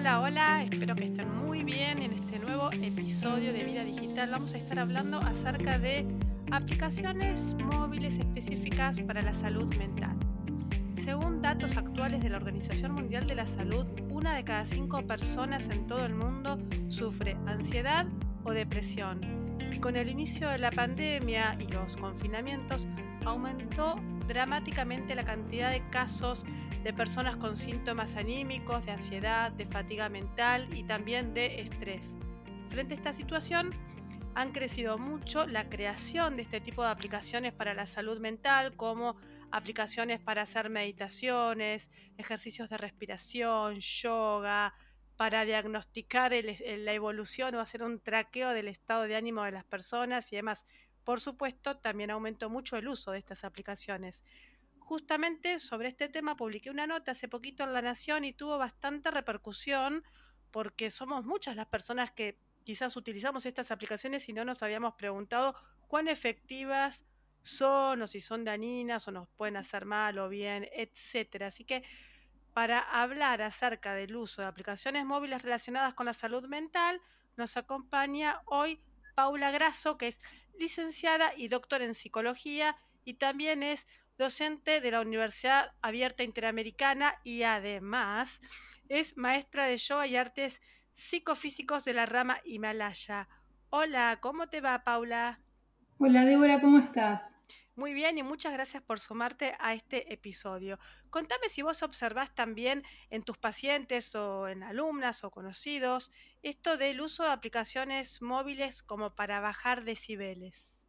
Hola, hola, espero que estén muy bien en este nuevo episodio de Vida Digital. Vamos a estar hablando acerca de aplicaciones móviles específicas para la salud mental. Según datos actuales de la Organización Mundial de la Salud, una de cada cinco personas en todo el mundo sufre ansiedad o depresión. Con el inicio de la pandemia y los confinamientos, aumentó dramáticamente la cantidad de casos de personas con síntomas anímicos, de ansiedad, de fatiga mental y también de estrés. Frente a esta situación, han crecido mucho la creación de este tipo de aplicaciones para la salud mental, como aplicaciones para hacer meditaciones, ejercicios de respiración, yoga, para diagnosticar la evolución o hacer un traqueo del estado de ánimo de las personas y demás. Por supuesto, también aumentó mucho el uso de estas aplicaciones. Justamente sobre este tema publiqué una nota hace poquito en La Nación y tuvo bastante repercusión porque somos muchas las personas que quizás utilizamos estas aplicaciones y no nos habíamos preguntado cuán efectivas son o si son dañinas o nos pueden hacer mal o bien, etcétera. Así que para hablar acerca del uso de aplicaciones móviles relacionadas con la salud mental, nos acompaña hoy Paula Grasso, que es licenciada y doctora en psicología y también es docente de la Universidad Abierta Interamericana y además es maestra de yoga y artes psicofísicos de la rama Himalaya. Hola, ¿cómo te va, Paula? Hola, Débora, ¿cómo estás? Muy bien y muchas gracias por sumarte a este episodio. Contame si vos observás también en tus pacientes o en alumnas o conocidos esto del uso de aplicaciones móviles como para bajar decibeles.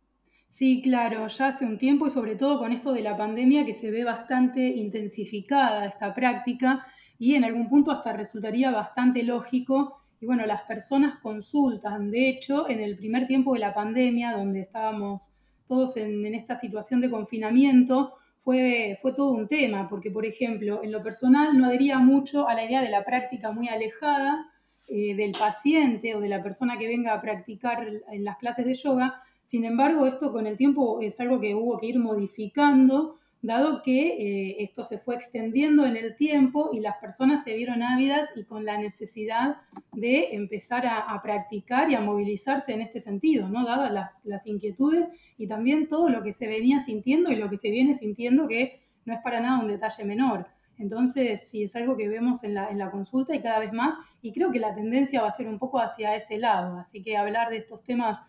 Sí, claro, ya hace un tiempo y sobre todo con esto de la pandemia que se ve bastante intensificada esta práctica y en algún punto hasta resultaría bastante lógico. Y bueno, las personas consultan, de hecho, en el primer tiempo de la pandemia, donde estábamos todos en, esta situación de confinamiento, fue, fue todo un tema, porque por ejemplo, en lo personal no adhería mucho a la idea de la práctica muy alejada eh, del paciente o de la persona que venga a practicar en las clases de yoga. Sin embargo, esto con el tiempo es algo que hubo que ir modificando, dado que eh, esto se fue extendiendo en el tiempo y las personas se vieron ávidas y con la necesidad de empezar a, practicar y a movilizarse en este sentido, ¿no? dadas las, las inquietudes y también todo lo que se venía sintiendo y lo que se viene sintiendo, que no es para nada un detalle menor. Entonces, sí, es algo que vemos en la, consulta y cada vez más, y creo que la tendencia va a ser un poco hacia ese lado, así que hablar de estos temas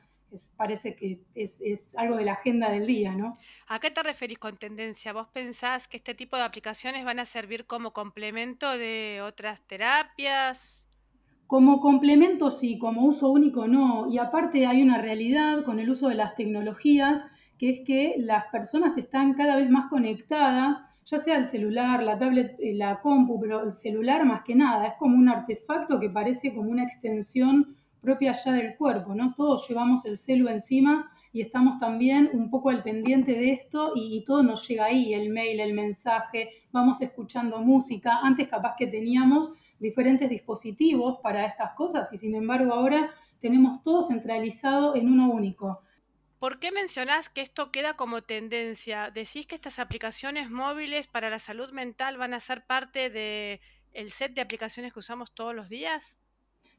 parece que es, algo de la agenda del día, ¿no? ¿A qué te referís con tendencia? ¿Vos pensás que este tipo de aplicaciones van a servir como complemento de otras terapias? Como complemento sí, como uso único no. Y aparte hay una realidad con el uso de las tecnologías, que es que las personas están cada vez más conectadas ya sea el celular, la tablet, eh, la compu, pero el celular más que nada, es como un artefacto que parece como una extensión propia ya del cuerpo, ¿no? Todos llevamos el celu encima y estamos también un poco al pendiente de esto y, todo nos llega ahí, el mail, el mensaje, vamos escuchando música. Antes capaz que teníamos diferentes dispositivos para estas cosas y sin embargo ahora tenemos todo centralizado en uno único. ¿Por qué mencionás que esto queda como tendencia? ¿Decís que estas aplicaciones móviles para la salud mental van a ser parte del el set de aplicaciones que usamos todos los días?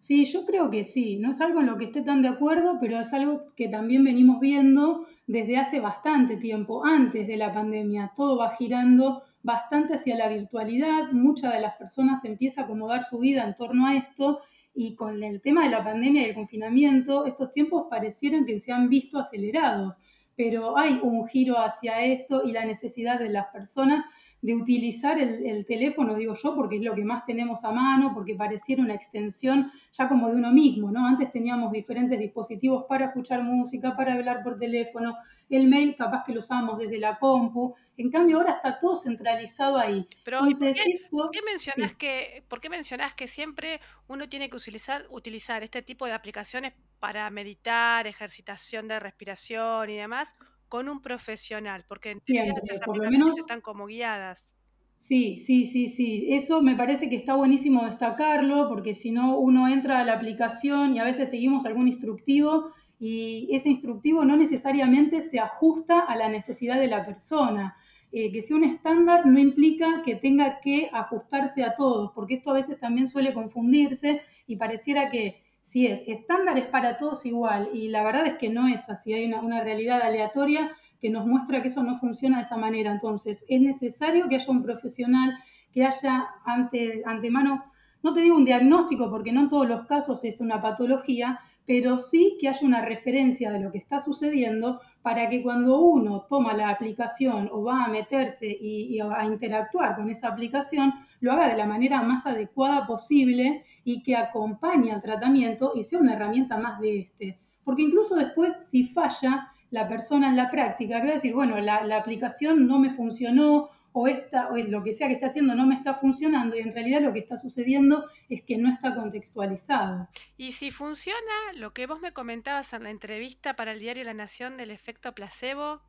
Sí, yo creo que sí. No es algo en lo que esté tan de acuerdo, pero es algo que también venimos viendo desde hace bastante tiempo, antes de la pandemia. Todo va girando bastante hacia la virtualidad. Muchas de las personas empiezan a acomodar su vida en torno a esto y con el tema de la pandemia y el confinamiento, estos tiempos parecieron que se han visto acelerados, pero hay un giro hacia esto y la necesidad de las personas de utilizar el, teléfono, digo yo, porque es lo que más tenemos a mano, porque pareciera una extensión ya como de uno mismo, ¿no? Antes teníamos diferentes dispositivos para escuchar música, para hablar por teléfono, el mail capaz que lo usábamos desde la compu, en cambio ahora está todo centralizado ahí. Pero ¿por, qué, mencionas que, ¿por qué mencionas que siempre uno tiene que utilizar, utilizar este tipo de aplicaciones para meditar, ejercitación de respiración y demás? Con un profesional, porque Siempre, por lo menos están como guiadas. Sí, sí, sí, sí. Eso me parece que está buenísimo destacarlo, porque si no, uno entra a la aplicación y a veces seguimos algún instructivo y ese instructivo no necesariamente se ajusta a la necesidad de la persona. eh, que sea un estándar no implica que tenga que ajustarse a todos, porque esto a veces también suele confundirse y pareciera que si es estándar es para todos igual, y la verdad es que no es así, hay una, realidad aleatoria que nos muestra que eso no funciona de esa manera. Entonces, es necesario que haya un profesional, que haya ante, antemano, no te digo un diagnóstico, porque no en todos los casos es una patología, pero sí que haya una referencia de lo que está sucediendo para que cuando uno toma la aplicación o va a meterse y, a interactuar con esa aplicación, lo haga de la manera más adecuada posible y que acompañe al tratamiento y sea una herramienta más de este. Porque incluso después, si falla la persona en la práctica, que va a decir, bueno, la, la aplicación no me funcionó o, esta, o lo que sea que está haciendo no me está funcionando y en realidad lo que está sucediendo es que no está contextualizado. Y si funciona lo que vos me comentabas en la entrevista para el diario La Nación del efecto placebo.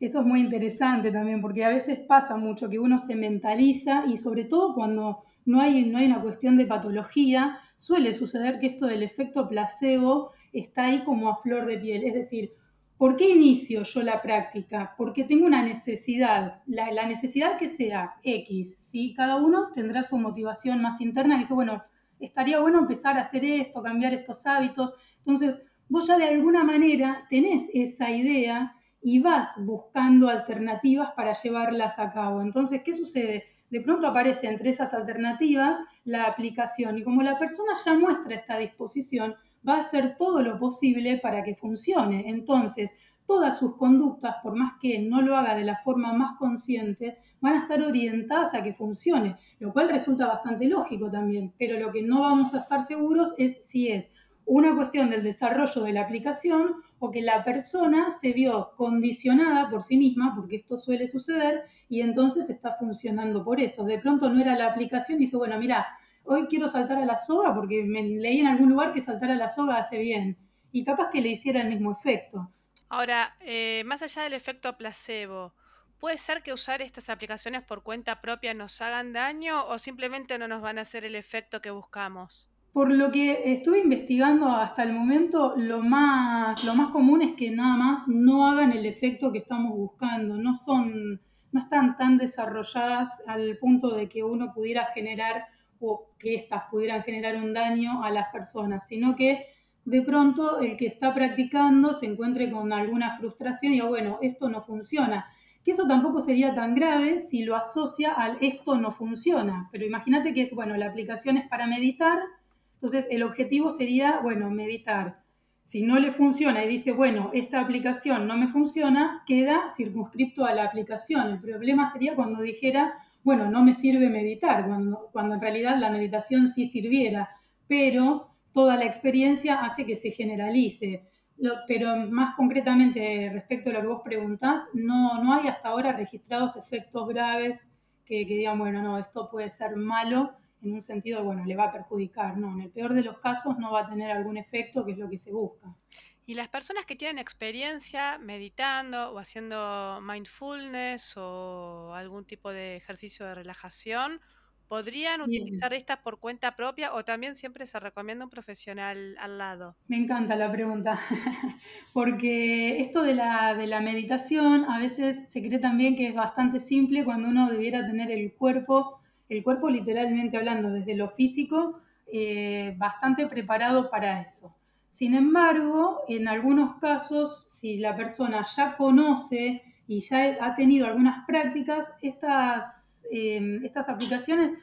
Eso es muy interesante también porque a veces pasa mucho que uno se mentaliza y sobre todo cuando no hay, no hay una cuestión de patología, suele suceder que esto del efecto placebo está ahí como a flor de piel. Es decir, ¿Por qué inicio yo la práctica? Porque tengo una necesidad, la, necesidad que sea X, ¿sí? Cada uno tendrá su motivación más interna y dice, bueno, estaría bueno empezar a hacer esto, cambiar estos hábitos. Entonces, vos ya de alguna manera tenés esa idea y vas buscando alternativas para llevarlas a cabo. Entonces, ¿qué sucede? De pronto aparece entre esas alternativas la aplicación y como la persona ya muestra esta disposición, va a hacer todo lo posible para que funcione. Entonces, todas sus conductas, por más que no lo haga de la forma más consciente, van a estar orientadas a que funcione, lo cual resulta bastante lógico también, pero lo que no vamos a estar seguros es si es una cuestión del desarrollo de la aplicación o que la persona se vio condicionada por sí misma, porque esto suele suceder, y entonces está funcionando por eso. De pronto no era la aplicación y dice, bueno, mira, hoy quiero saltar a la soga porque me leí en algún lugar que saltar a la soga hace bien. Y capaz que le hiciera el mismo efecto. Ahora, eh, más allá del efecto placebo, ¿puede ser que usar estas aplicaciones por cuenta propia nos hagan daño o simplemente no nos van a hacer el efecto que buscamos? Por lo que estuve investigando hasta el momento, lo más, lo más común es que nada más no hagan el efecto que estamos buscando. No son, no están tan desarrolladas al punto de que uno pudiera generar o que éstas pudieran generar un daño a las personas, sino que de pronto el que está practicando se encuentre con alguna frustración y diga, bueno, esto no funciona. Que eso tampoco sería tan grave si lo asocia al esto no funciona. Pero imagínate que es, bueno, la aplicación es para meditar, entonces el objetivo sería, bueno, meditar. Si no le funciona y dice, bueno, esta aplicación no me funciona, queda circunscripto a la aplicación. El problema sería cuando dijera, bueno, no me sirve meditar, cuando, cuando en realidad la meditación sí sirviera, pero toda la experiencia hace que se generalice. pero más concretamente respecto a lo que vos preguntás, no, no hay hasta ahora registrados efectos graves que, que digan, bueno, no, esto puede ser malo en un sentido, bueno, le va a perjudicar. No, en el peor de los casos no va a tener algún efecto, que es lo que se busca. Y las personas que tienen experiencia meditando o haciendo mindfulness o algún tipo de ejercicio de relajación, ¿podrían utilizar estas por cuenta propia o también siempre se recomienda un profesional al lado? Me encanta la pregunta, porque esto de la, de la meditación a veces se cree también que es bastante simple cuando uno debiera tener el cuerpo, el cuerpo literalmente hablando desde lo físico, eh, bastante preparado para eso. Sin embargo, en algunos casos, si la persona ya conoce y ya ha tenido algunas prácticas, estas, em, estas aplicaciones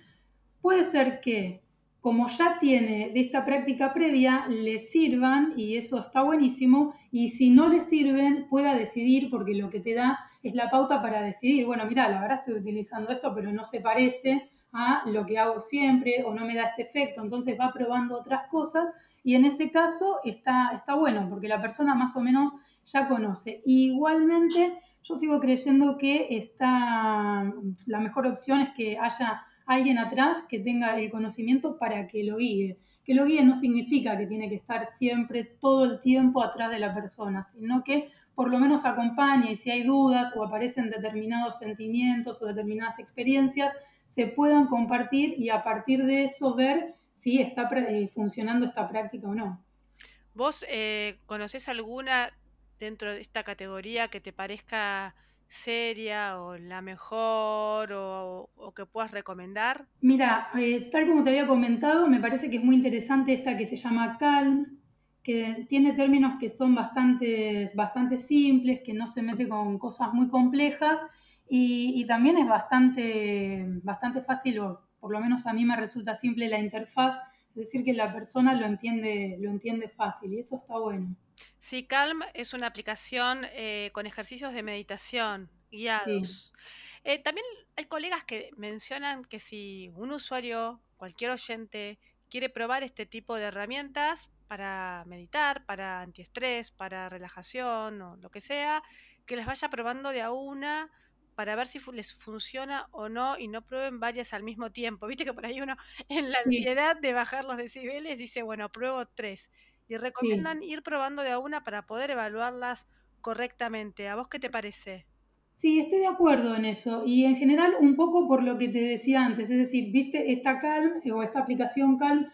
puede ser que, como ya tiene de esta práctica previa, le sirvan y eso está buenísimo, y si no le sirven, pueda decidir, porque lo que te da es la pauta para decidir, bueno, mira, la verdad estoy utilizando esto, pero no se parece a lo que hago siempre o no me da este efecto, entonces va probando otras cosas y en ese caso está, está bueno, porque la persona más o menos ya conoce. igualmente, yo sigo creyendo que está, la mejor opción es que haya alguien atrás que tenga el conocimiento para que lo guíe. Que lo guíe no significa que tiene que estar siempre todo el tiempo atrás de la persona, sino que por lo menos acompañe y si hay dudas o aparecen determinados sentimientos o determinadas experiencias, se puedan compartir y a partir de eso ver si está eh, funcionando esta práctica o no. ¿Vos eh, conocés alguna dentro de esta categoría que te parezca seria o la mejor o, que puedas recomendar? Mira, eh, tal como te había comentado, me parece que es muy interesante esta que se llama Calm, que tiene términos que son bastante, bastante simples, que no se mete con cosas muy complejas y, también es bastante, bastante fácil, o por lo menos a mí me resulta simple la interfaz, es decir, que la persona lo entiende, lo entiende fácil y eso está bueno. Sí, Calm es una aplicación eh, con ejercicios de meditación guiados. Eh, también hay colegas que mencionan que si un usuario, cualquier oyente, quiere probar este tipo de herramientas para meditar, para antiestrés, para relajación o lo que sea, que les vaya probando de a una para ver si les funciona o no y no prueben varias al mismo tiempo. Viste que por ahí uno en la ansiedad de bajar los decibeles dice, bueno, pruebo tres. Y recomiendan ir probando de a una para poder evaluarlas correctamente. ¿A vos qué te parece? Sí, estoy de acuerdo en eso. Y en general, un poco por lo que te decía antes, es decir, viste, esta Calm o esta aplicación Calm,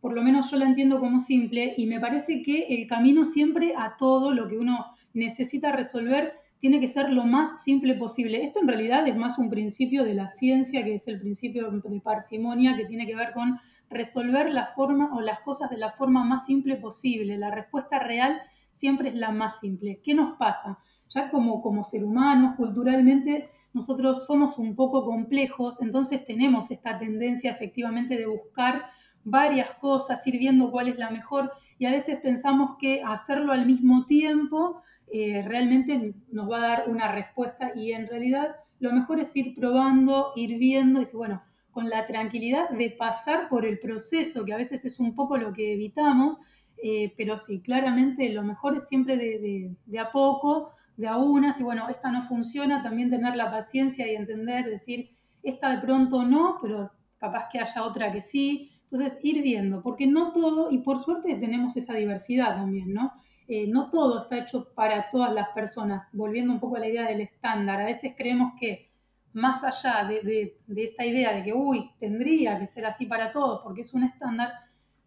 por lo menos yo la entiendo como simple y me parece que el camino siempre a todo lo que uno necesita resolver tiene que ser lo más simple posible. Esto en realidad es más un principio de la ciencia, que es el principio de parsimonia, que tiene que ver con resolver la forma o las cosas de la forma más simple posible. La respuesta real siempre es la más simple. ¿Qué nos pasa? Ya como, como ser humanos, culturalmente, nosotros somos un poco complejos, entonces tenemos esta tendencia efectivamente de buscar varias cosas, ir viendo cuál es la mejor y a veces pensamos que hacerlo al mismo tiempo eh, realmente nos va a dar una respuesta y en realidad lo mejor es ir probando, ir viendo y bueno, con la tranquilidad de pasar por el proceso, que a veces es un poco lo que evitamos, eh, pero sí, claramente lo mejor es siempre de, a poco, de a unas, y bueno, esta no funciona, también tener la paciencia y entender, decir, esta de pronto no, pero capaz que haya otra que sí. Entonces, ir viendo, porque no todo, y por suerte tenemos esa diversidad también, ¿no? Eh, no todo está hecho para todas las personas, volviendo un poco a la idea del estándar. A veces creemos que más allá de, esta idea de que, uy, tendría que ser así para todos porque es un estándar,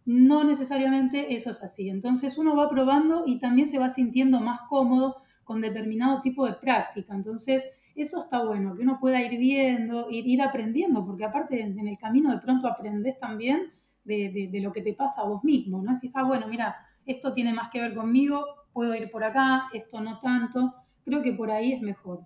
no necesariamente eso es así. Entonces uno va probando y también se va sintiendo más cómodo con determinado tipo de práctica. Entonces eso está bueno, que uno pueda ir viendo, ir, aprendiendo, porque aparte en, el camino de pronto aprendes también de, lo que te pasa a vos mismo, ¿no? Si ah, bueno, mira, esto tiene más que ver conmigo, puedo ir por acá, esto no tanto. Creo que por ahí es mejor.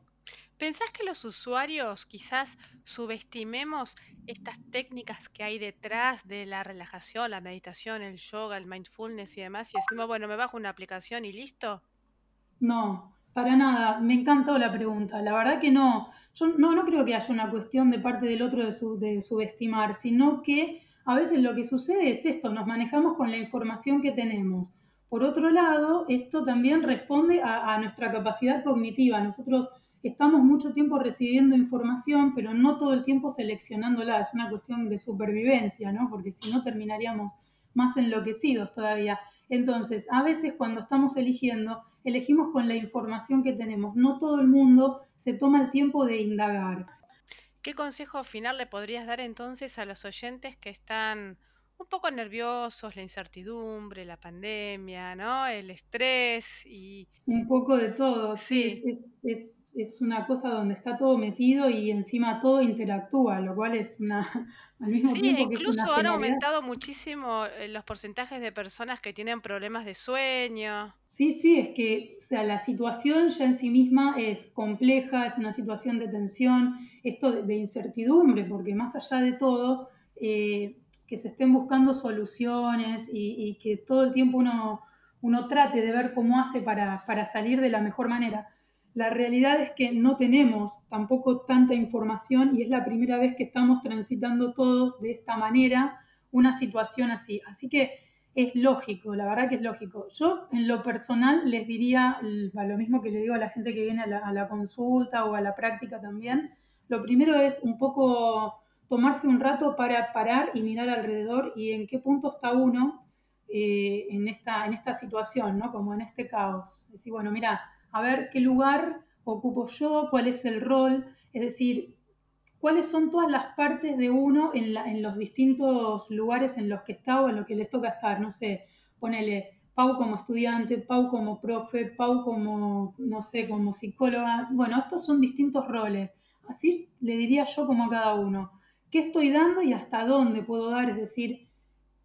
¿Pensás que los usuarios quizás subestimemos estas técnicas que hay detrás de la relajación, la meditación, el yoga, el mindfulness y demás? Y decimos, bueno, me bajo una aplicación y listo. No, para nada. Me encantó la pregunta. La verdad que no. Yo no, no creo que haya una cuestión de parte del otro de, de subestimar, sino que a veces lo que sucede es esto, nos manejamos con la información que tenemos. Por otro lado, esto también responde a, nuestra capacidad cognitiva. Nosotros estamos mucho tiempo recibiendo información, pero no todo el tiempo seleccionándola. Es una cuestión de supervivencia, ¿no? Porque si no terminaríamos más enloquecidos todavía. Entonces, a veces cuando estamos eligiendo, elegimos con la información que tenemos. No todo el mundo se toma el tiempo de indagar. ¿Qué consejo final le podrías dar entonces a los oyentes que están un poco nerviosos, la incertidumbre, la pandemia, ¿no? El estrés y... Un poco de todo, sí. Es, una cosa donde está todo metido y encima todo interactúa, lo cual es una... sí, incluso han aumentado muchísimo eh, los porcentajes de personas que tienen problemas de sueño. Sí, sí, es que sea, la situación ya en sí misma es compleja, es una situación de tensión, esto de, incertidumbre, porque más allá de todo, eh, que se estén buscando soluciones y, que todo el tiempo uno, uno trate de ver cómo hace para, para salir de la mejor manera. La realidad es que no tenemos tampoco tanta información y es la primera vez que estamos transitando todos de esta manera una situación así. Así que es lógico, la verdad que es lógico. Yo en lo personal les diría lo mismo que le digo a la gente que viene a la, consulta o a la práctica también. Lo primero es un poco tomarse un rato para parar y mirar alrededor y en qué punto está uno eh, en, esta, en esta situación, ¿no? Como en este caos. Decir, bueno, mira, a ver qué lugar ocupo yo, cuál es el rol, es decir, cuáles son todas las partes de uno en, en los distintos lugares en los que está o en los que les toca estar, no sé, ponele, Pau como estudiante, Pau como profe, Pau como, no sé, como psicóloga. Bueno, estos son distintos roles. Así le diría yo como a cada uno. ¿Qué estoy dando y hasta dónde puedo dar? Es decir,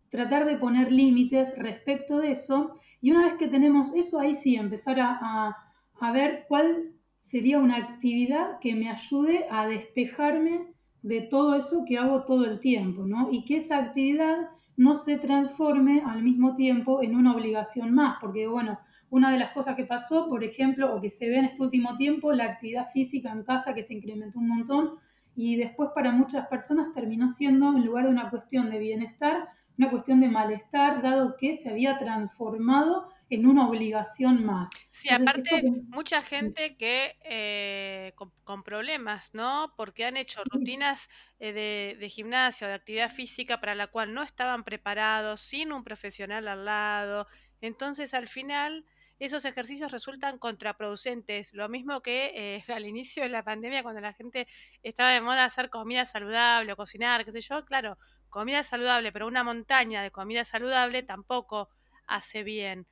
tratar de poner límites respecto de eso. Y una vez que tenemos eso, ahí sí, empezar a, a ver cuál sería una actividad que me ayude a despejarme de todo eso que hago todo el tiempo, ¿no? Y que esa actividad no se transforme al mismo tiempo en una obligación más, porque bueno, una de las cosas que pasó, por ejemplo, o que se ve en este último tiempo, la actividad física en casa que se incrementó un montón y después para muchas personas terminó siendo, en lugar de una cuestión de bienestar, una cuestión de malestar, dado que se había transformado en una obligación más. Sí, aparte, mucha gente que eh, con, problemas, ¿no? Porque han hecho rutinas eh, de, de, gimnasia o de actividad física para la cual no estaban preparados, sin un profesional al lado. Entonces, al final, esos ejercicios resultan contraproducentes. Lo mismo que eh, al inicio de la pandemia, cuando la gente estaba de moda hacer comida saludable o cocinar, qué sé yo, claro, comida saludable, pero una montaña de comida saludable tampoco hace bien.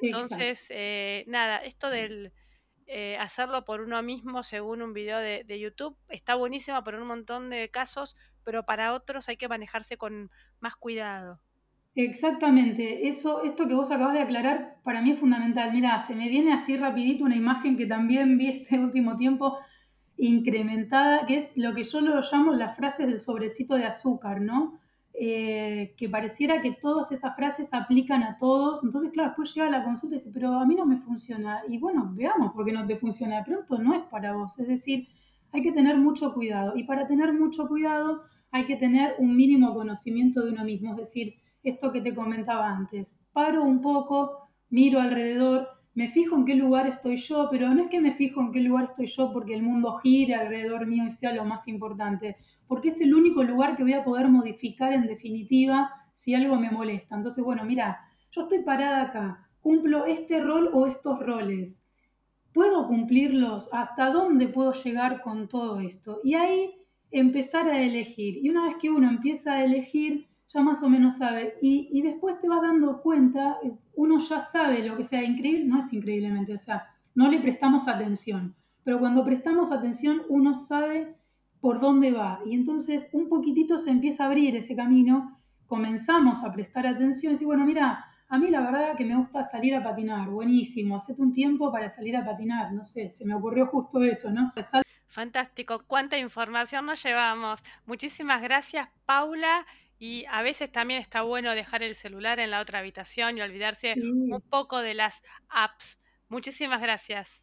Entonces, eh, nada, esto del eh, hacerlo por uno mismo según un video de, de, YouTube está buenísimo por un montón de casos, pero para otros hay que manejarse con más cuidado. Exactamente, eso, esto que vos acabas de aclarar para mí es fundamental. Mira, se me viene así rapidito una imagen que también vi este último tiempo incrementada, que es lo que yo lo llamo las frases del sobrecito de azúcar, ¿no? Eh, que pareciera que todas esas frases aplican a todos. Entonces, claro, después llega la consulta y dice, pero a mí no me funciona. Y bueno, veamos por qué no te funciona. De pronto no es para vos. Es decir, hay que tener mucho cuidado. Y para tener mucho cuidado hay que tener un mínimo conocimiento de uno mismo. Es decir, esto que te comentaba antes. Paro un poco, miro alrededor, me fijo en qué lugar estoy yo, pero no es que me fijo en qué lugar estoy yo porque el mundo gire alrededor mío y sea lo más importante, porque es el único lugar que voy a poder modificar en definitiva si algo me molesta. Entonces, bueno, mira, yo estoy parada acá, cumplo este rol o estos roles. ¿Puedo cumplirlos? ¿Hasta dónde puedo llegar con todo esto? Y ahí empezar a elegir. Y una vez que uno empieza a elegir, ya más o menos sabe. Y, después te vas dando cuenta, uno ya sabe lo que sea increíble, no es increíblemente, o sea, no le prestamos atención. Pero cuando prestamos atención, uno sabe por dónde va. Y entonces un poquitito se empieza a abrir ese camino, comenzamos a prestar atención y decir, bueno, mira, a mí la verdad que me gusta salir a patinar, buenísimo, hacete un tiempo para salir a patinar, no sé, se me ocurrió justo eso, ¿no? Fantástico, cuánta información nos llevamos. Muchísimas gracias, Paula. Y a veces también está bueno dejar el celular en la otra habitación y olvidarse Sí. un poco de las apps. Muchísimas gracias.